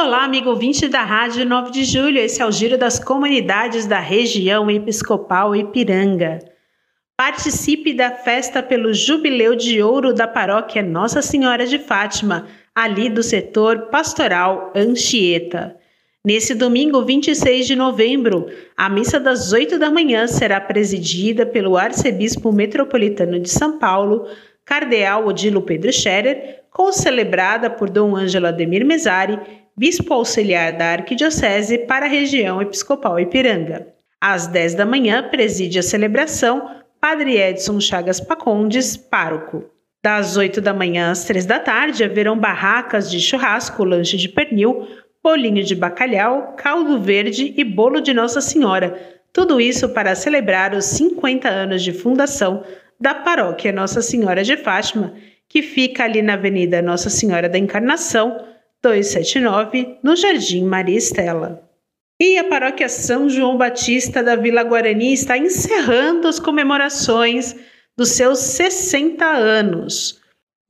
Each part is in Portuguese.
Olá, amigo ouvinte da Rádio 9 de Julho. Esse é o Giro das Comunidades da região episcopal Ipiranga. Participe da festa pelo Jubileu de Ouro da Paróquia Nossa Senhora de Fátima, ali do setor pastoral Anchieta. Nesse domingo, 26 de novembro, a missa das 8 da manhã será presidida pelo arcebispo metropolitano de São Paulo, cardeal Odilo Pedro Scherer, concelebrada por Dom Ângelo Ademir Mesari, bispo auxiliar da Arquidiocese para a região episcopal Ipiranga. Às 10 da manhã, preside a celebração Padre Edson Chagas Pacondes, pároco. Das 8 da manhã às 3 da tarde, haverão barracas de churrasco, lanche de pernil, bolinho de bacalhau, caldo verde e bolo de Nossa Senhora. Tudo isso para celebrar os 50 anos de fundação da paróquia Nossa Senhora de Fátima, que fica ali na Avenida Nossa Senhora da Encarnação, 279, no Jardim Maria Estela. E a paróquia São João Batista da Vila Guarani está encerrando as comemorações dos seus 60 anos.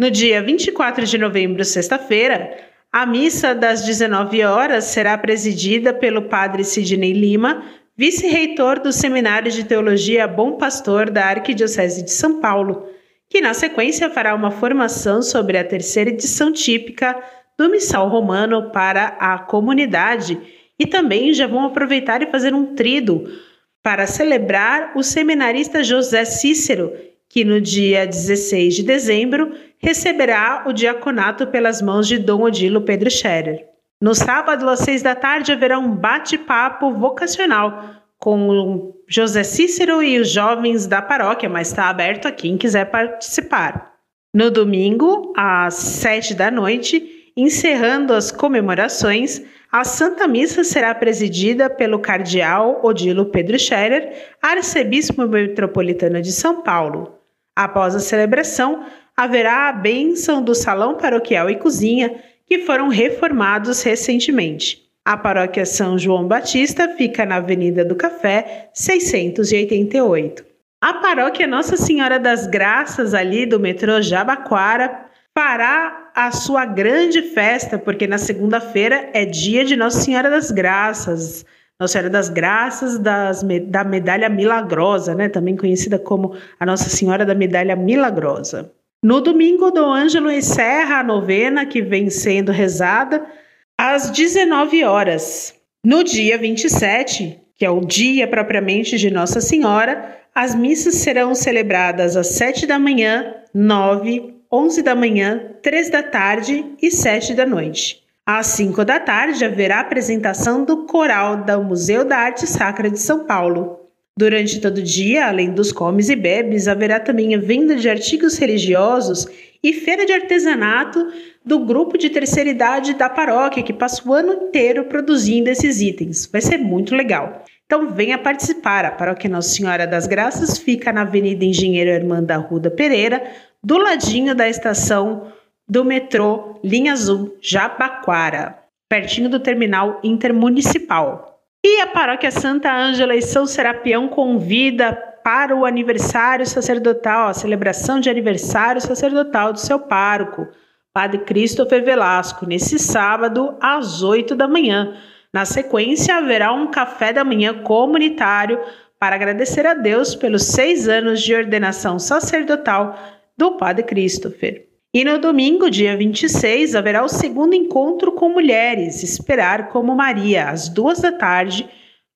No dia 24 de novembro, sexta-feira, a missa das 19 horas será presidida pelo padre Sidney Lima, vice-reitor do Seminário de Teologia Bom Pastor da Arquidiocese de São Paulo, que na sequência fará uma formação sobre a terceira edição típica do Missal Romano para a comunidade e também já vão aproveitar e fazer um trido para celebrar o seminarista José Cícero, que no dia 16 de dezembro receberá o diaconato pelas mãos de Dom Odilo Pedro Scherer. No sábado, às seis da tarde, haverá um bate-papo vocacional com José Cícero e os jovens da paróquia, mas está aberto a quem quiser participar. No domingo, às sete da noite, Encerrando as comemorações, a Santa Missa será presidida pelo cardeal Odilo Pedro Scherer, arcebispo metropolitano de São Paulo. Após a celebração, haverá a bênção do salão paroquial e cozinha, que foram reformados recentemente. A paróquia São João Batista fica na Avenida do Café, 688. A paróquia Nossa Senhora das Graças, ali do metrô Jabaquara, fará a sua grande festa, porque na segunda-feira é dia de Nossa Senhora das Graças. Nossa Senhora das Graças das, da Medalha Milagrosa, né? também conhecida como a Nossa Senhora da Medalha Milagrosa. No domingo, Dom Ângelo encerra a novena que vem sendo rezada às 19 horas. No dia 27, que é o dia propriamente de Nossa Senhora, as missas serão celebradas às 7 da manhã, 9, 11 da manhã, 3 da tarde e 7 da noite. Às 5 da tarde haverá apresentação do coral do Museu da Arte Sacra de São Paulo. Durante todo o dia, além dos comes e bebes, haverá também a venda de artigos religiosos e feira de artesanato do grupo de terceira idade da paróquia, que passa o ano inteiro produzindo esses itens. Vai ser muito legal. Então venha participar. A paróquia Nossa Senhora das Graças fica na Avenida Engenheiro Armando Arruda Pereira, do ladinho da estação do metrô Linha Azul Jabaquara, pertinho do terminal intermunicipal. E a paróquia Santa Ângela e São Serapião convida para o aniversário sacerdotal, a celebração de aniversário sacerdotal do seu pároco, Padre Christopher Velasco, nesse sábado às 8 da manhã. Na sequência, haverá um café da manhã comunitário para agradecer a Deus pelos seis anos de ordenação sacerdotal do Padre Christopher. E no domingo, dia 26, haverá o segundo encontro com mulheres, Esperar como Maria, às duas da tarde,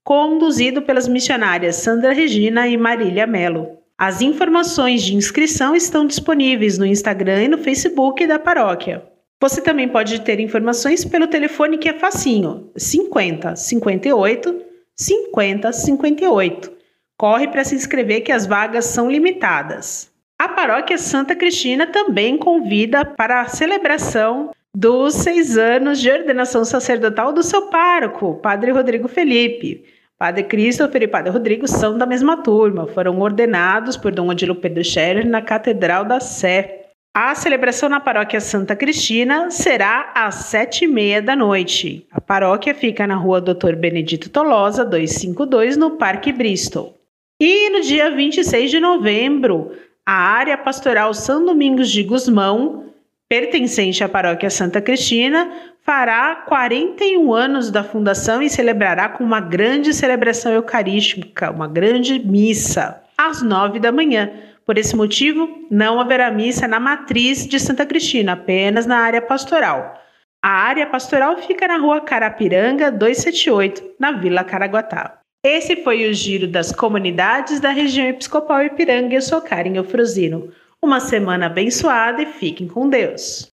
conduzido pelas missionárias Sandra Regina e Marília Melo. As informações de inscrição estão disponíveis no Instagram e no Facebook da paróquia. Você também pode ter informações pelo telefone que é facinho, 50 58 50 58. Corre para se inscrever que as vagas são limitadas. A paróquia Santa Cristina também convida para a celebração dos seis anos de ordenação sacerdotal do seu pároco, Padre Rodrigo Felipe. Padre Christopher e Padre Rodrigo são da mesma turma, foram ordenados por Dom Odilo Pedro Scherer na Catedral da Sé. A celebração na paróquia Santa Cristina será às sete e meia da noite. A paróquia fica na rua Doutor Benedito Tolosa, 252, no Parque Bristol. E no dia 26 de novembro, a área pastoral São Domingos de Gusmão, pertencente à paróquia Santa Cristina, fará 41 anos da fundação e celebrará com uma grande celebração eucarística, uma grande missa, às nove da manhã. Por esse motivo, não haverá missa na matriz de Santa Cristina, apenas na área pastoral. A área pastoral fica na rua Carapiranga 278, na Vila Caraguatá. Esse foi o giro das comunidades da região episcopal Ipiranga. Eu sou Karen Eufrosino. Uma semana abençoada e fiquem com Deus.